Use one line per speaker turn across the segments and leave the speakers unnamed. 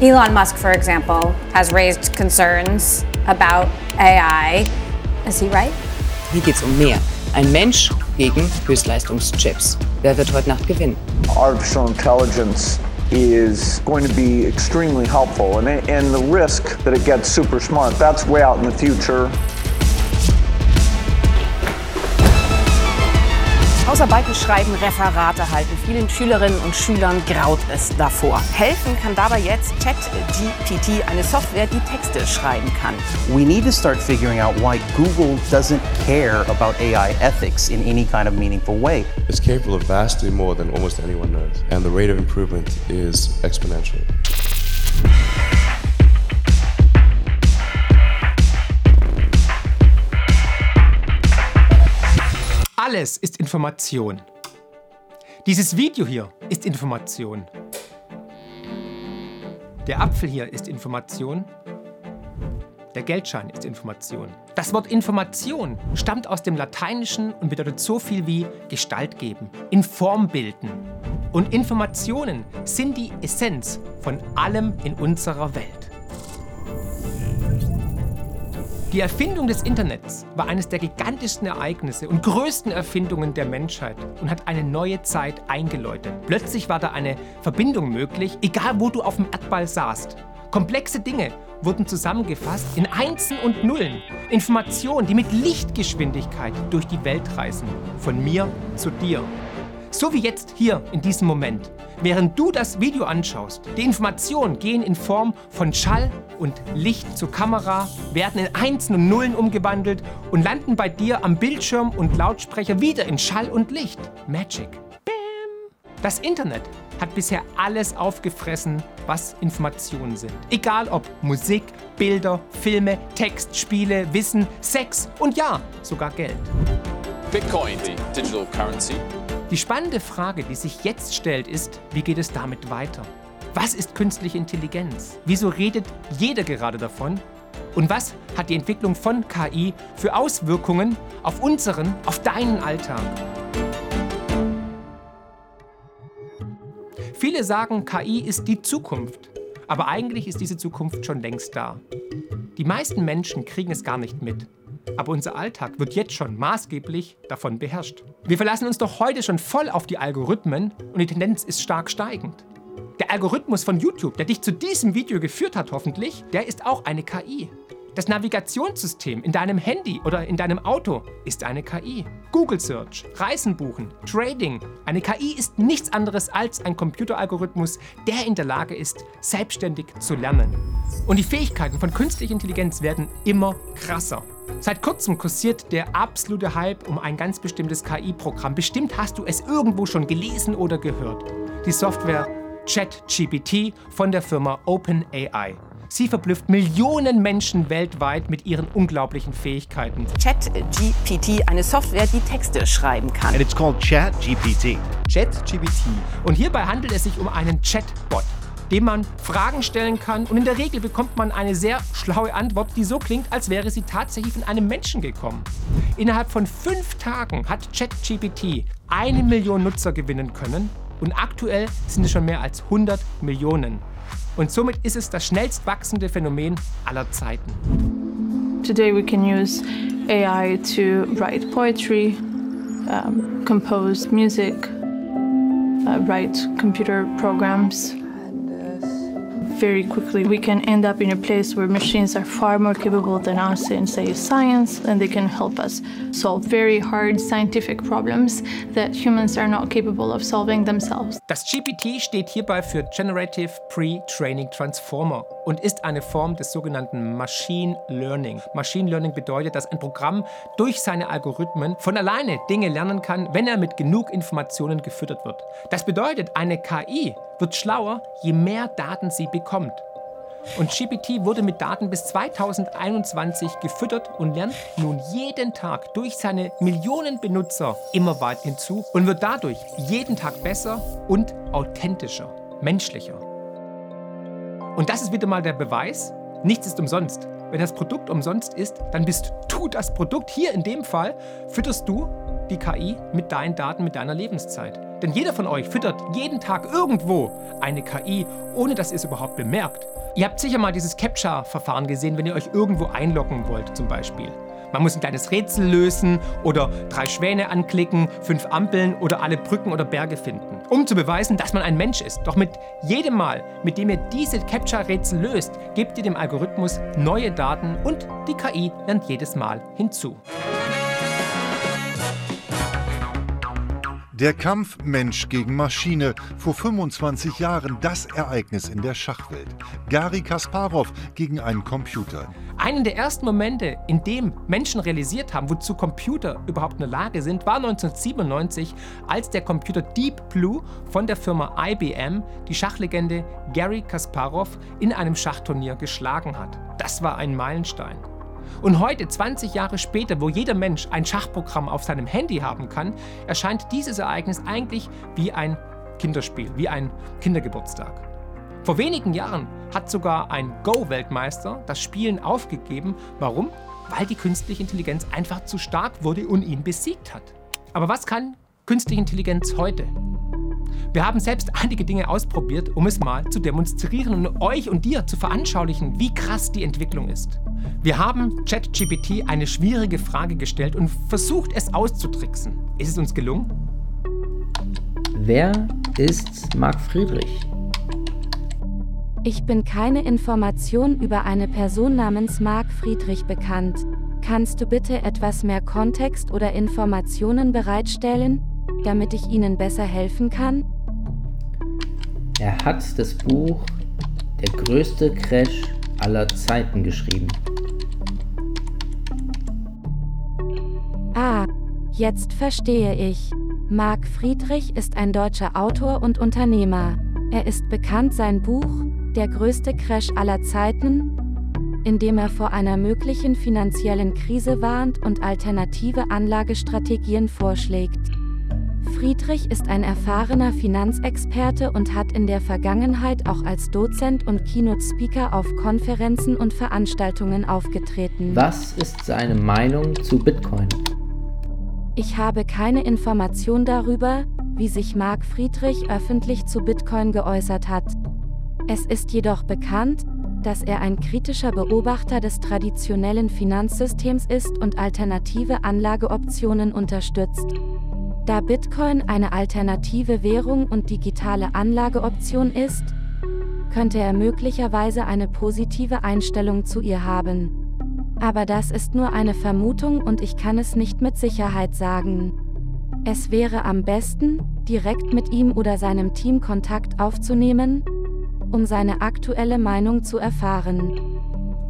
Elon Musk, for example, has raised concerns about AI. Is he right?
Hier geht es um mehr. Ein Mensch gegen Höchstleistungschips. Wer wird heute Nacht gewinnen?
Artificial intelligence is going to be extremely helpful, and, and the risk that it gets super smart, that's way out in the future.
Hausarbeiten schreiben, Referate halten. Vielen Schülerinnen und Schülern graut es davor. Helfen kann dabei jetzt ChatGPT, eine Software, die Texte schreiben kann.
We need to start figuring out why Google doesn't care about AI ethics in any kind of meaningful way.
It's capable of vastly more than almost anyone knows, and the rate of improvement is exponential.
Alles ist Information. Dieses Video hier ist Information. Der Apfel hier ist Information. Der Geldschein ist Information. Das Wort Information stammt aus dem Lateinischen und bedeutet so viel wie Gestalt geben, in Form bilden. Und Informationen sind die Essenz von allem in unserer Welt. Die Erfindung des Internets war eines der gigantischsten Ereignisse und größten Erfindungen der Menschheit und hat eine neue Zeit eingeläutet. Plötzlich war da eine Verbindung möglich, egal wo du auf dem Erdball saßt. Komplexe Dinge wurden zusammengefasst in Einsen und Nullen. Informationen, die mit Lichtgeschwindigkeit durch die Welt reisen. Von mir zu dir. So wie jetzt hier in diesem Moment. Während du das Video anschaust, die Informationen gehen in Form von Schall und Licht zur Kamera, werden in Einsen und Nullen umgewandelt und landen bei dir am Bildschirm und Lautsprecher wieder in Schall und Licht. Magic. Bam. Das Internet hat bisher alles aufgefressen, was Informationen sind. Egal ob Musik, Bilder, Filme, Text, Spiele, Wissen, Sex und ja, sogar Geld.
Bitcoin, the digital currency,
Die spannende Frage, die sich jetzt stellt, ist, wie geht es damit weiter? Was ist künstliche Intelligenz? Wieso redet jeder gerade davon? Und was hat die Entwicklung von KI für Auswirkungen auf unseren, auf deinen Alltag? Viele sagen, KI ist die Zukunft. Aber eigentlich ist diese Zukunft schon längst da. Die meisten Menschen kriegen es gar nicht mit. Aber unser Alltag wird jetzt schon maßgeblich davon beherrscht. Wir verlassen uns doch heute schon voll auf die Algorithmen und die Tendenz ist stark steigend. Der Algorithmus von YouTube, der dich zu diesem Video geführt hat hoffentlich, der ist auch eine KI. Das Navigationssystem in deinem Handy oder in deinem Auto ist eine KI. Google Search, Reisen buchen, Trading. Eine KI ist nichts anderes als ein Computeralgorithmus, der in der Lage ist, selbstständig zu lernen. Und die Fähigkeiten von künstlicher Intelligenz werden immer krasser. Seit kurzem kursiert der absolute Hype um ein ganz bestimmtes KI-Programm. Bestimmt hast du es irgendwo schon gelesen oder gehört. Die Software ChatGPT von der Firma OpenAI. Sie verblüfft Millionen Menschen weltweit mit ihren unglaublichen Fähigkeiten.
ChatGPT, eine Software, die Texte schreiben kann.
and it's called ChatGPT.
ChatGPT. Und hierbei handelt es sich um einen Chatbot, dem man Fragen stellen kann und in der Regel bekommt man eine sehr schlaue Antwort, die so klingt, als wäre sie tatsächlich von einem Menschen gekommen. Innerhalb von fünf Tagen hat ChatGPT eine Million Nutzer gewinnen können und aktuell sind es schon mehr als 100 Millionen. Und somit ist es das schnellst wachsende Phänomen aller Zeiten.
Today we can use AI to write poetry, um, compose music, uh, write computer programs. Very quickly, we can end up in a place where machines are far more capable than us in, say, science, and they can help us solve very hard scientific problems that humans are not capable of solving themselves.
Das GPT steht hierbei für Generative Pre-Training Transformer und ist eine Form des sogenannten Machine Learning. Machine Learning bedeutet, dass ein Programm durch seine Algorithmen von alleine Dinge lernen kann, wenn er mit genug Informationen gefüttert wird. Das bedeutet, eine KI wird schlauer, je mehr Daten sie bekommt. Und GPT wurde mit Daten bis 2021 gefüttert und lernt nun jeden Tag durch seine Millionen Benutzer immer weiter hinzu und wird dadurch jeden Tag besser und authentischer, menschlicher. Und das ist wieder mal der Beweis, nichts ist umsonst. Wenn das Produkt umsonst ist, dann bist du das Produkt. Hier in dem Fall fütterst du die KI mit deinen Daten, mit deiner Lebenszeit. Denn jeder von euch füttert jeden Tag irgendwo eine KI, ohne dass ihr es überhaupt bemerkt. Ihr habt sicher mal dieses Captcha-Verfahren gesehen, wenn ihr euch irgendwo einloggen wollt zum Beispiel. Man muss ein kleines Rätsel lösen oder drei Schwäne anklicken, fünf Ampeln oder alle Brücken oder Berge finden, um zu beweisen, dass man ein Mensch ist. Doch mit jedem Mal, mit dem ihr diese Captcha-Rätsel löst, gebt ihr dem Algorithmus neue Daten und die KI lernt jedes Mal hinzu.
Der Kampf Mensch gegen Maschine. Vor 25 Jahren das Ereignis in der Schachwelt. Gary Kasparov gegen einen Computer.
Einen der ersten Momente, in dem Menschen realisiert haben, wozu Computer überhaupt in der Lage sind, war 1997, als der Computer Deep Blue von der Firma IBM die Schachlegende Gary Kasparov in einem Schachturnier geschlagen hat. Das war ein Meilenstein. Und heute, 20 Jahre später, wo jeder Mensch ein Schachprogramm auf seinem Handy haben kann, erscheint dieses Ereignis eigentlich wie ein Kinderspiel, wie ein Kindergeburtstag. Vor wenigen Jahren hat sogar ein Go-Weltmeister das Spielen aufgegeben. Warum? Weil die künstliche Intelligenz einfach zu stark wurde und ihn besiegt hat. Aber was kann künstliche Intelligenz heute? Wir haben selbst einige Dinge ausprobiert, um es mal zu demonstrieren und euch und dir zu veranschaulichen, wie krass die Entwicklung ist. Wir haben ChatGPT eine schwierige Frage gestellt und versucht, es auszutricksen. Ist es uns gelungen?
Wer ist Marc Friedrich?
Ich bin keine Information über eine Person namens Marc Friedrich bekannt. Kannst du bitte etwas mehr Kontext oder Informationen bereitstellen, damit ich Ihnen besser helfen kann?
Er hat das Buch Der größte Crash aller Zeiten geschrieben.
Ah, jetzt verstehe ich. Marc Friedrich ist ein deutscher Autor und Unternehmer. Er ist bekannt sein Buch Der größte Crash aller Zeiten, in dem er vor einer möglichen finanziellen Krise warnt und alternative Anlagestrategien vorschlägt. Friedrich ist ein erfahrener Finanzexperte und hat in der Vergangenheit auch als Dozent und Keynote-Speaker auf Konferenzen und Veranstaltungen aufgetreten.
Was ist seine Meinung zu Bitcoin?
Ich habe keine Information darüber, wie sich Marc Friedrich öffentlich zu Bitcoin geäußert hat. Es ist jedoch bekannt, dass er ein kritischer Beobachter des traditionellen Finanzsystems ist und alternative Anlageoptionen unterstützt. Da Bitcoin eine alternative Währung und digitale Anlageoption ist, könnte er möglicherweise eine positive Einstellung zu ihr haben. Aber das ist nur eine Vermutung und ich kann es nicht mit Sicherheit sagen. Es wäre am besten, direkt mit ihm oder seinem Team Kontakt aufzunehmen, um seine aktuelle Meinung zu erfahren.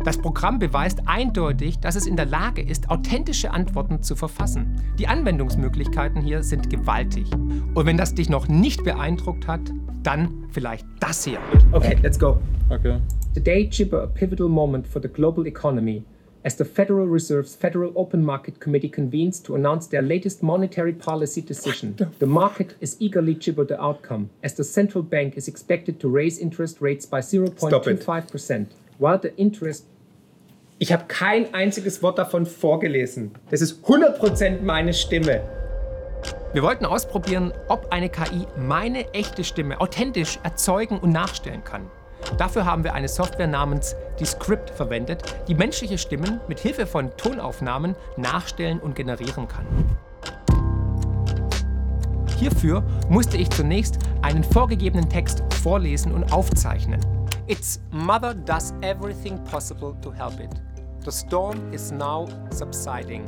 Das Programm beweist eindeutig, dass es in der Lage ist, authentische Antworten zu verfassen. Die Anwendungsmöglichkeiten hier sind gewaltig. Und wenn das dich noch nicht beeindruckt hat, dann vielleicht das hier. Okay, let's go.
Okay.
Today, Chipper, a pivotal moment for the global economy. As the Federal Reserve's Federal Open Market Committee convenes to announce their latest monetary policy decision, the market is eagerly chipper the outcome, as the central bank is expected to raise interest rates by 0.25%. While the interest ich habe kein einziges Wort davon vorgelesen. Das ist 100% meine Stimme. Wir wollten ausprobieren, ob eine KI meine echte Stimme authentisch erzeugen und nachstellen kann. Dafür haben wir eine Software namens Descript verwendet, die menschliche Stimmen mit Hilfe von Tonaufnahmen nachstellen und generieren kann. Hierfür musste ich zunächst einen vorgegebenen Text vorlesen und aufzeichnen. Its mother does everything possible to help it. The storm is now subsiding.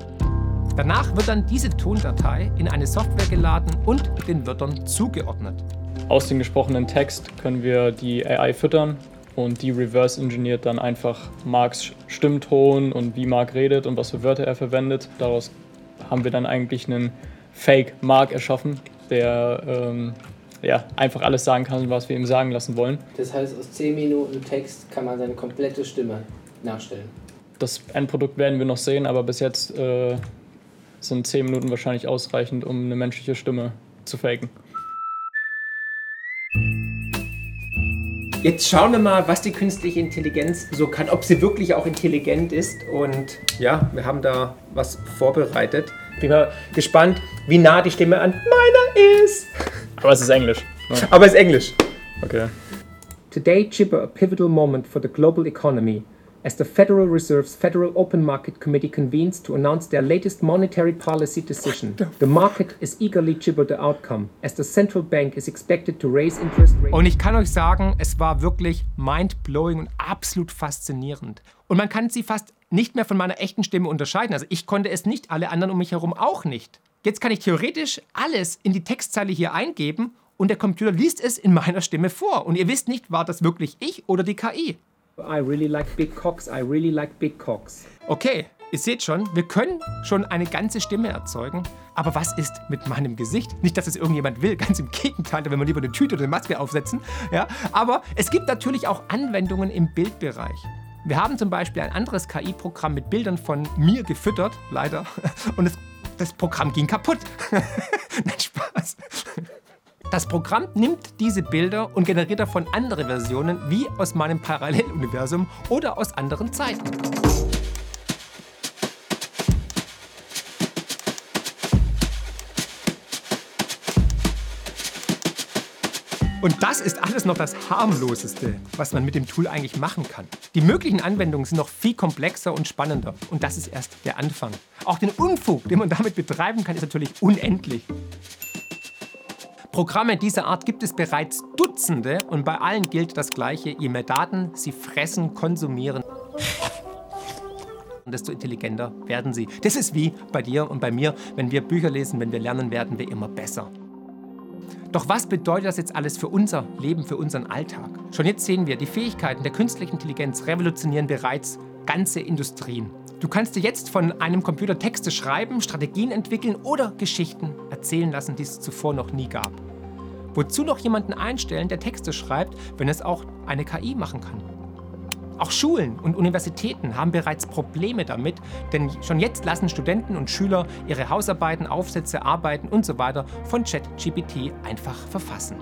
Danach wird dann diese Tondatei in eine Software geladen und den Wörtern zugeordnet.
Aus dem gesprochenen Text können wir die AI füttern und die reverse engineert dann einfach Marks Stimmton und wie Mark redet und was für Wörter er verwendet. Daraus haben wir dann eigentlich einen Fake Mark erschaffen, der ähm, ja, einfach alles sagen kann, was wir ihm sagen lassen wollen.
Das heißt, aus 10 Minuten Text kann man seine komplette Stimme nachstellen.
Das Endprodukt werden wir noch sehen, aber bis jetzt äh, sind 10 Minuten wahrscheinlich ausreichend, um eine menschliche Stimme zu faken.
Jetzt schauen wir mal, was die künstliche Intelligenz so kann, ob sie wirklich auch intelligent ist. Und ja, wir haben da was vorbereitet. Bin mal gespannt, wie nah die Stimme an meiner ist.
Aber es ist Englisch.
Ne? Aber es ist Englisch.
Okay.
Today, Chipper, a pivotal moment for the global economy. as the Federal Reserve's Federal Open Market Committee convenes to announce their latest monetary policy decision. The market is eagerly gibbered the outcome, as the central bank is expected to raise interest rates. Und ich kann euch sagen, es war wirklich mind-blowing und absolut faszinierend. Und man kann sie fast nicht mehr von meiner echten Stimme unterscheiden. Also ich konnte es nicht, alle anderen um mich herum auch nicht. Jetzt kann ich theoretisch alles in die Textzeile hier eingeben und der Computer liest es in meiner Stimme vor. Und ihr wisst nicht, war das wirklich ich oder die KI. I really like big cocks, I really like big cocks. Okay, ihr seht schon, wir können schon eine ganze Stimme erzeugen. Aber was ist mit meinem Gesicht? Nicht, dass es irgendjemand will, ganz im Gegenteil, da will man lieber eine Tüte oder eine Maske aufsetzen. Ja? Aber es gibt natürlich auch Anwendungen im Bildbereich. Wir haben zum Beispiel ein anderes KI-Programm mit Bildern von mir gefüttert, leider. Und es, das Programm ging kaputt. Nein, Spaß. Das Programm nimmt diese Bilder und generiert davon andere Versionen, wie aus meinem Paralleluniversum oder aus anderen Zeiten. Und das ist alles noch das harmloseste, was man mit dem Tool eigentlich machen kann. Die möglichen Anwendungen sind noch viel komplexer und spannender. Und das ist erst der Anfang. Auch den Unfug, den man damit betreiben kann, ist natürlich unendlich. Programme dieser Art gibt es bereits Dutzende und bei allen gilt das Gleiche. Je mehr Daten sie fressen, konsumieren, desto intelligenter werden sie. Das ist wie bei dir und bei mir. Wenn wir Bücher lesen, wenn wir lernen, werden wir immer besser. Doch was bedeutet das jetzt alles für unser Leben, für unseren Alltag? Schon jetzt sehen wir, die Fähigkeiten der künstlichen Intelligenz revolutionieren bereits ganze Industrien. Du kannst dir jetzt von einem Computer Texte schreiben, Strategien entwickeln oder Geschichten erzählen lassen, die es zuvor noch nie gab. Wozu noch jemanden einstellen, der Texte schreibt, wenn es auch eine KI machen kann? Auch Schulen und Universitäten haben bereits Probleme damit, denn schon jetzt lassen Studenten und Schüler ihre Hausarbeiten, Aufsätze, Arbeiten usw. So von ChatGPT einfach verfassen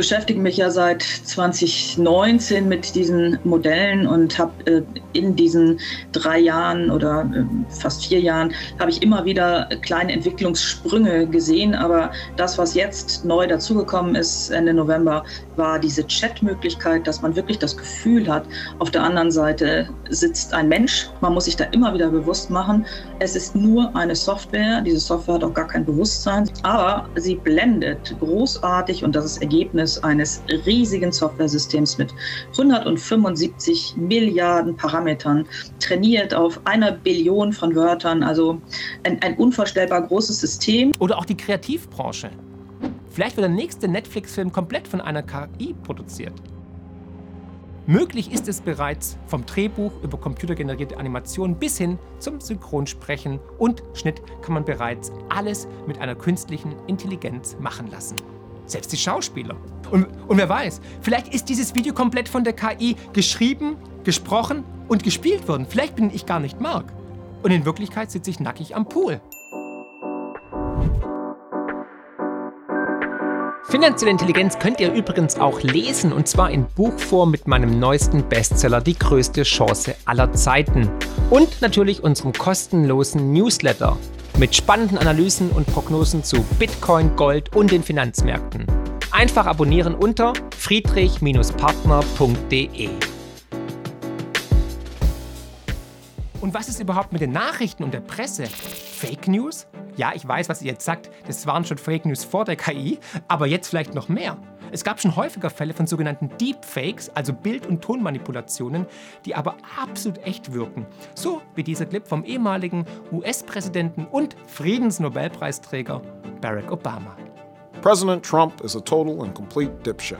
beschäftige mich ja seit 2019 mit diesen Modellen und habe äh, in diesen drei Jahren oder äh, fast vier Jahren habe ich immer wieder kleine Entwicklungssprünge gesehen. Aber das, was jetzt neu dazugekommen ist Ende November, war diese Chat-Möglichkeit, dass man wirklich das Gefühl hat, auf der anderen Seite sitzt ein Mensch. Man muss sich da immer wieder bewusst machen, es ist nur eine Software. Diese Software hat auch gar kein Bewusstsein, aber sie blendet großartig und das ist Ergebnis eines riesigen Softwaresystems mit 175 Milliarden Parametern, trainiert auf einer Billion von Wörtern, also ein, ein unvorstellbar großes System.
Oder auch die Kreativbranche. Vielleicht wird der nächste Netflix-Film komplett von einer KI produziert. Möglich ist es bereits vom Drehbuch über computergenerierte Animationen bis hin zum Synchronsprechen und Schnitt kann man bereits alles mit einer künstlichen Intelligenz machen lassen. Selbst die Schauspieler. Und, und wer weiß, vielleicht ist dieses Video komplett von der KI geschrieben, gesprochen und gespielt worden. Vielleicht bin ich gar nicht Mark. Und in Wirklichkeit sitze ich nackig am Pool. Finanzielle Intelligenz könnt ihr übrigens auch lesen und zwar in Buchform mit meinem neuesten Bestseller Die größte Chance aller Zeiten und natürlich unserem kostenlosen Newsletter mit spannenden Analysen und Prognosen zu Bitcoin, Gold und den Finanzmärkten. Einfach abonnieren unter friedrich-partner.de. Und was ist überhaupt mit den Nachrichten und der Presse? Fake News? Ja, ich weiß, was ihr jetzt sagt, das waren schon Fake News vor der KI, aber jetzt vielleicht noch mehr. Es gab schon häufiger Fälle von sogenannten Deepfakes, also Bild- und Tonmanipulationen, die aber absolut echt wirken. So wie dieser Clip vom ehemaligen US-Präsidenten und Friedensnobelpreisträger Barack Obama.
President Trump is a total and complete dipshit.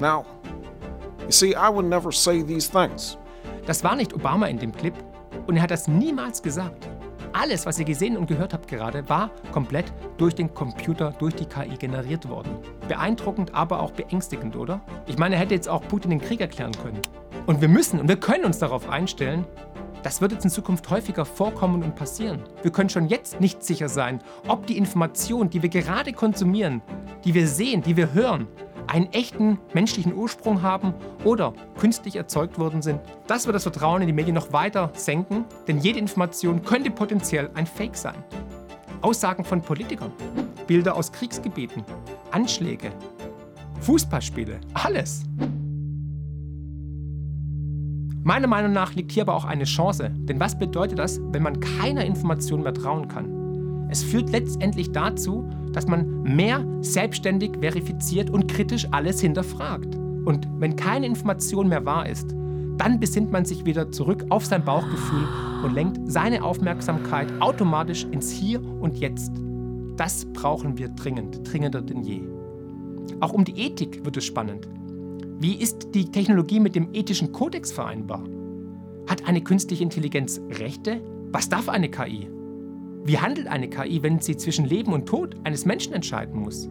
Now, You see, I would never say these things.
Das war nicht Obama in dem Clip und er hat das niemals gesagt. Alles, was ihr gesehen und gehört habt gerade, war komplett durch den Computer, durch die KI generiert worden. Beeindruckend, aber auch beängstigend, oder? Ich meine, er hätte jetzt auch Putin den Krieg erklären können. Und wir müssen und wir können uns darauf einstellen, das wird jetzt in Zukunft häufiger vorkommen und passieren. Wir können schon jetzt nicht sicher sein, ob die Informationen, die wir gerade konsumieren, die wir sehen, die wir hören, einen echten menschlichen Ursprung haben oder künstlich erzeugt worden sind. Das wird das Vertrauen in die Medien noch weiter senken, denn jede Information könnte potenziell ein Fake sein. Aussagen von Politikern, Bilder aus Kriegsgebieten, Anschläge, Fußballspiele, alles. Meiner Meinung nach liegt hier aber auch eine Chance, denn was bedeutet das, wenn man keiner Information mehr trauen kann? Es führt letztendlich dazu, dass man mehr selbstständig verifiziert und kritisch alles hinterfragt. Und wenn keine Information mehr wahr ist, dann besinnt man sich wieder zurück auf sein Bauchgefühl und lenkt seine Aufmerksamkeit automatisch ins Hier und Jetzt. Das brauchen wir dringend, dringender denn je. Auch um die Ethik wird es spannend. Wie ist die Technologie mit dem ethischen Kodex vereinbar? Hat eine künstliche Intelligenz Rechte? Was darf eine KI? Wie handelt eine KI, wenn sie zwischen Leben und Tod eines Menschen entscheiden muss?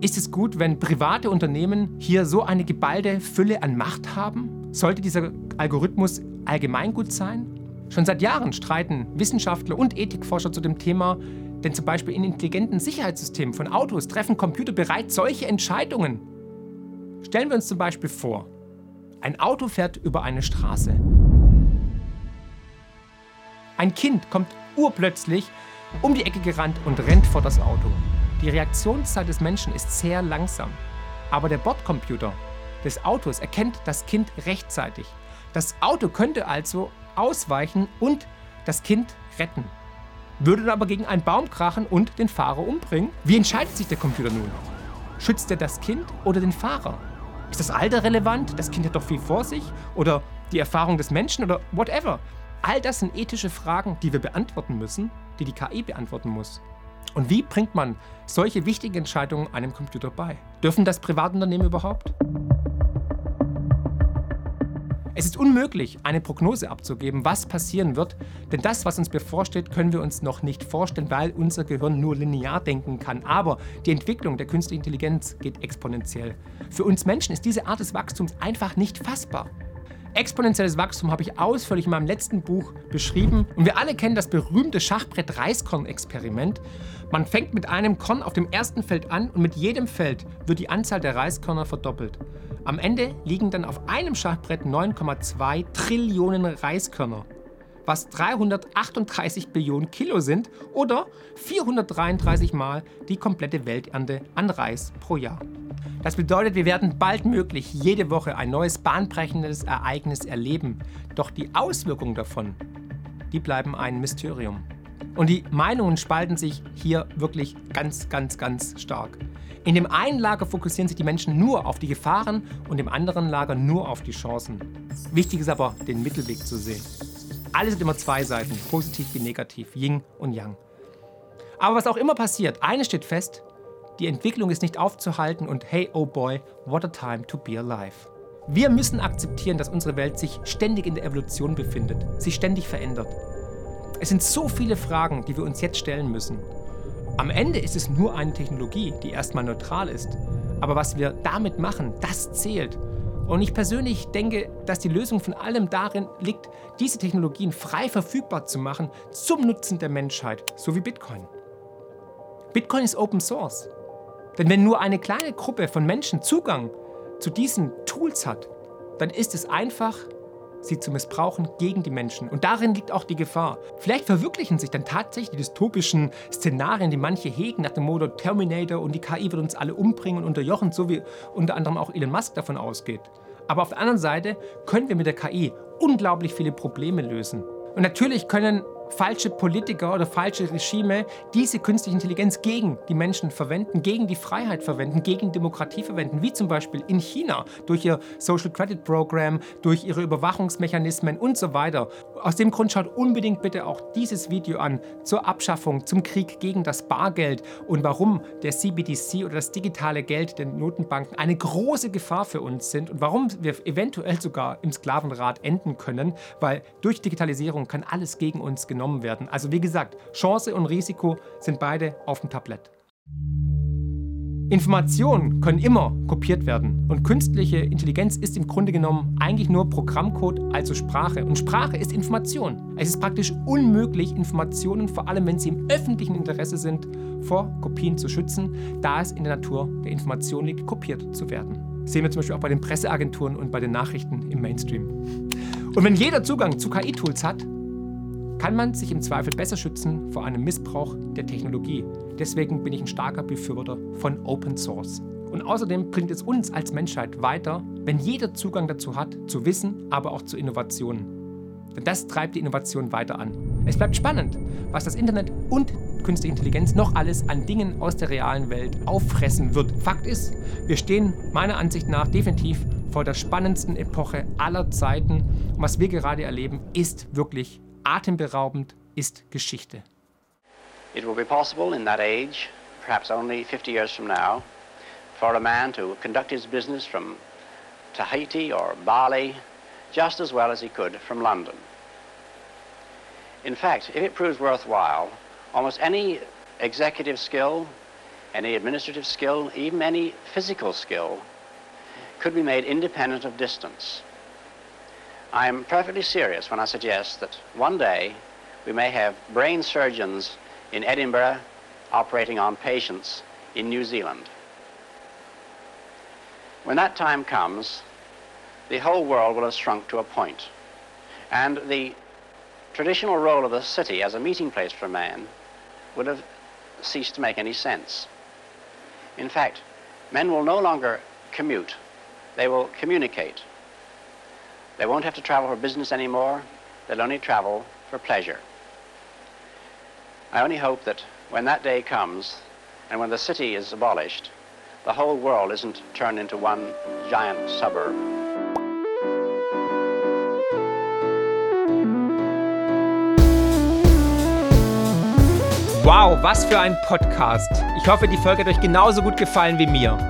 Ist es gut, wenn private Unternehmen hier so eine geballte Fülle an Macht haben? Sollte dieser Algorithmus allgemeingut sein? Schon seit Jahren streiten Wissenschaftler und Ethikforscher zu dem Thema, denn zum Beispiel in intelligenten Sicherheitssystemen von Autos treffen Computer bereits solche Entscheidungen. Stellen wir uns zum Beispiel vor, ein Auto fährt über eine Straße. Ein Kind kommt urplötzlich um die Ecke gerannt und rennt vor das Auto. Die Reaktionszeit des Menschen ist sehr langsam. Aber der Bordcomputer des Autos erkennt das Kind rechtzeitig. Das Auto könnte also ausweichen und das Kind retten. Würde dann aber gegen einen Baum krachen und den Fahrer umbringen? Wie entscheidet sich der Computer nun? Schützt er das Kind oder den Fahrer? Ist das Alter relevant? Das Kind hat doch viel vor sich? Oder die Erfahrung des Menschen oder whatever? All das sind ethische Fragen, die wir beantworten müssen, die die KI beantworten muss. Und wie bringt man solche wichtigen Entscheidungen einem Computer bei? Dürfen das Privatunternehmen überhaupt? Es ist unmöglich, eine Prognose abzugeben, was passieren wird, denn das, was uns bevorsteht, können wir uns noch nicht vorstellen, weil unser Gehirn nur linear denken kann. Aber die Entwicklung der künstlichen Intelligenz geht exponentiell. Für uns Menschen ist diese Art des Wachstums einfach nicht fassbar. Exponentielles Wachstum habe ich ausführlich in meinem letzten Buch beschrieben. Und wir alle kennen das berühmte Schachbrett-Reiskorn-Experiment. Man fängt mit einem Korn auf dem ersten Feld an und mit jedem Feld wird die Anzahl der Reiskörner verdoppelt. Am Ende liegen dann auf einem Schachbrett 9,2 Trillionen Reiskörner, was 338 Billionen Kilo sind oder 433 Mal die komplette Welternte an Reis pro Jahr. Das bedeutet, wir werden bald möglich jede Woche ein neues bahnbrechendes Ereignis erleben. Doch die Auswirkungen davon, die bleiben ein Mysterium. Und die Meinungen spalten sich hier wirklich ganz, ganz, ganz stark. In dem einen Lager fokussieren sich die Menschen nur auf die Gefahren und im anderen Lager nur auf die Chancen. Wichtig ist aber, den Mittelweg zu sehen. Alles hat immer zwei Seiten, positiv wie negativ, Yin und Yang. Aber was auch immer passiert, eines steht fest, die Entwicklung ist nicht aufzuhalten und hey, oh boy, what a time to be alive. Wir müssen akzeptieren, dass unsere Welt sich ständig in der Evolution befindet, sich ständig verändert. Es sind so viele Fragen, die wir uns jetzt stellen müssen. Am Ende ist es nur eine Technologie, die erstmal neutral ist. Aber was wir damit machen, das zählt. Und ich persönlich denke, dass die Lösung von allem darin liegt, diese Technologien frei verfügbar zu machen zum Nutzen der Menschheit, so wie Bitcoin. Bitcoin ist Open Source. Denn wenn nur eine kleine Gruppe von Menschen Zugang zu diesen Tools hat, dann ist es einfach, sie zu missbrauchen gegen die Menschen. Und darin liegt auch die Gefahr. Vielleicht verwirklichen sich dann tatsächlich die dystopischen Szenarien, die manche hegen, nach dem Motto Terminator und die KI wird uns alle umbringen und unterjochen, so wie unter anderem auch Elon Musk davon ausgeht. Aber auf der anderen Seite können wir mit der KI unglaublich viele Probleme lösen. Und natürlich können falsche Politiker oder falsche Regime diese künstliche Intelligenz gegen die Menschen verwenden, gegen die Freiheit verwenden, gegen Demokratie verwenden, wie zum Beispiel in China durch ihr Social Credit Program, durch ihre Überwachungsmechanismen und so weiter. Aus dem Grund schaut unbedingt bitte auch dieses Video an zur Abschaffung, zum Krieg gegen das Bargeld und warum der CBDC oder das digitale Geld der Notenbanken eine große Gefahr für uns sind und warum wir eventuell sogar im Sklavenrat enden können, weil durch Digitalisierung kann alles gegen uns genommen werden. Also wie gesagt, Chance und Risiko sind beide auf dem Tablett. Informationen können immer kopiert werden und künstliche Intelligenz ist im Grunde genommen eigentlich nur Programmcode, also Sprache. Und Sprache ist Information. Es ist praktisch unmöglich, Informationen, vor allem wenn sie im öffentlichen Interesse sind, vor Kopien zu schützen, da es in der Natur der Information liegt, kopiert zu werden. Das sehen wir zum Beispiel auch bei den Presseagenturen und bei den Nachrichten im Mainstream. Und wenn jeder Zugang zu KI-Tools hat, kann man sich im Zweifel besser schützen vor einem Missbrauch der Technologie. Deswegen bin ich ein starker Befürworter von Open Source. Und außerdem bringt es uns als Menschheit weiter, wenn jeder Zugang dazu hat, zu Wissen, aber auch zu Innovationen. Denn das treibt die Innovation weiter an. Es bleibt spannend, was das Internet und künstliche Intelligenz noch alles an Dingen aus der realen Welt auffressen wird. Fakt ist, wir stehen meiner Ansicht nach definitiv vor der spannendsten Epoche aller Zeiten. Und was wir gerade erleben, ist wirklich atemberaubend ist Geschichte.
It will be possible in that age, perhaps only 50 years from now, for a man to conduct his business from Tahiti or Bali just as well as he could from London. In fact, if it proves worthwhile, almost any executive skill, any administrative skill, even any physical skill could be made independent of distance. I am perfectly serious when I suggest that one day we may have brain surgeons in Edinburgh operating on patients in New Zealand. When that time comes, the whole world will have shrunk to a point, and the traditional role of the city as a meeting place for man would have ceased to make any sense. In fact, men will no longer commute, they will communicate. They won't have to travel for business anymore. They'll only travel for pleasure. I only hope that when that day comes and when the city is abolished, the whole world isn't turned into one giant suburb.
Wow, was für ein Podcast. Ich hoffe, die Folge hat euch genauso gut gefallen wie mir.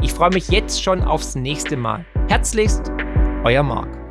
Ich freue mich jetzt schon aufs nächste Mal. Herzlichst, euer Marc.